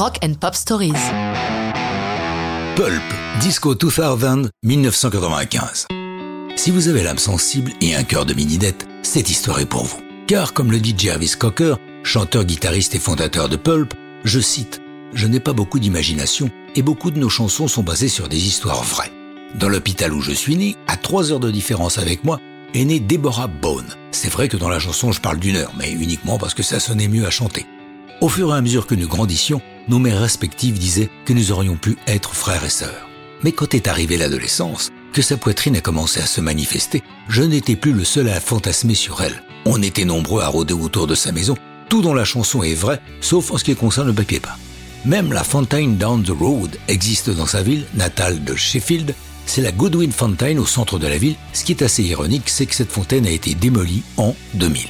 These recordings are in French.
Rock and Pop Stories. Pulp, Disco 2000, 1995. Si vous avez l'âme sensible et un cœur de mini-dette, cette histoire est pour vous. Car, comme le dit Jarvis Cocker, chanteur, guitariste et fondateur de Pulp, je cite, Je n'ai pas beaucoup d'imagination et beaucoup de nos chansons sont basées sur des histoires vraies. Dans l'hôpital où je suis né, à trois heures de différence avec moi, est née Deborah Bone. C'est vrai que dans la chanson je parle d'une heure, mais uniquement parce que ça sonnait mieux à chanter. Au fur et à mesure que nous grandissions, nos mères respectives disaient que nous aurions pu être frères et sœurs. Mais quand est arrivée l'adolescence, que sa poitrine a commencé à se manifester, je n'étais plus le seul à fantasmer sur elle. On était nombreux à rôder autour de sa maison, tout dans la chanson est vrai, sauf en ce qui concerne le papier peint. Même la Fontaine Down the Road existe dans sa ville natale de Sheffield. C'est la Goodwin Fountain au centre de la ville. Ce qui est assez ironique, c'est que cette fontaine a été démolie en 2000.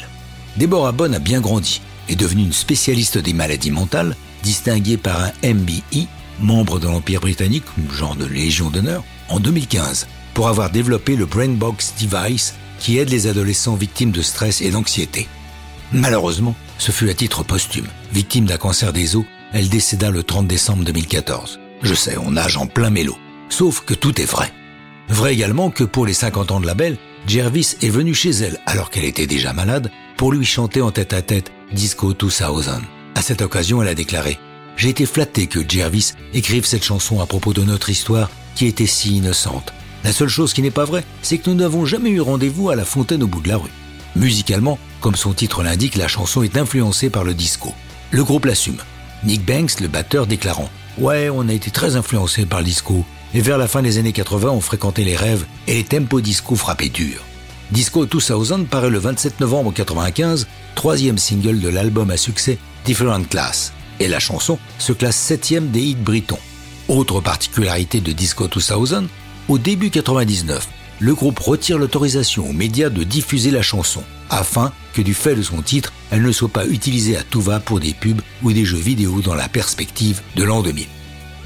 Deborah Bonne a bien grandi, est devenue une spécialiste des maladies mentales, distinguée par un MBE, membre de l'Empire britannique, genre de Légion d'honneur, en 2015, pour avoir développé le Brainbox Device qui aide les adolescents victimes de stress et d'anxiété. Malheureusement, ce fut à titre posthume. Victime d'un cancer des os, elle décéda le 30 décembre 2014. Je sais, on nage en plein mélo. Sauf que tout est vrai. Vrai également que pour les 50 ans de la belle, Jervis est venu chez elle alors qu'elle était déjà malade pour lui chanter en tête à tête Disco 2000. À cette occasion, elle a déclaré J'ai été flatté que Jervis écrive cette chanson à propos de notre histoire qui était si innocente. La seule chose qui n'est pas vraie, c'est que nous n'avons jamais eu rendez-vous à la fontaine au bout de la rue. Musicalement, comme son titre l'indique, la chanson est influencée par le disco. Le groupe l'assume. Nick Banks, le batteur, déclarant Ouais, on a été très influencé par le disco, et vers la fin des années 80, on fréquentait les rêves et les tempos disco frappaient dur. Disco 2000 paraît le 27 novembre 95, troisième single de l'album à succès Different Class, et la chanson se classe septième des hits britons. Autre particularité de Disco 2000, au début 99, le groupe retire l'autorisation aux médias de diffuser la chanson, afin que du fait de son titre, elle ne soit pas utilisée à tout va pour des pubs ou des jeux vidéo dans la perspective de l'an 2000.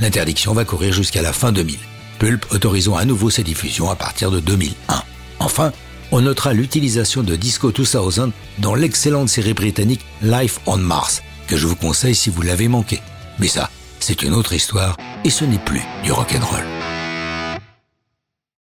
L'interdiction va courir jusqu'à la fin 2000, Pulp autorisant à nouveau sa diffusion à partir de 2001. Enfin, on notera l'utilisation de Disco 2000 dans l'excellente série britannique Life on Mars, que je vous conseille si vous l'avez manqué. Mais ça, c'est une autre histoire et ce n'est plus du rock'n'roll.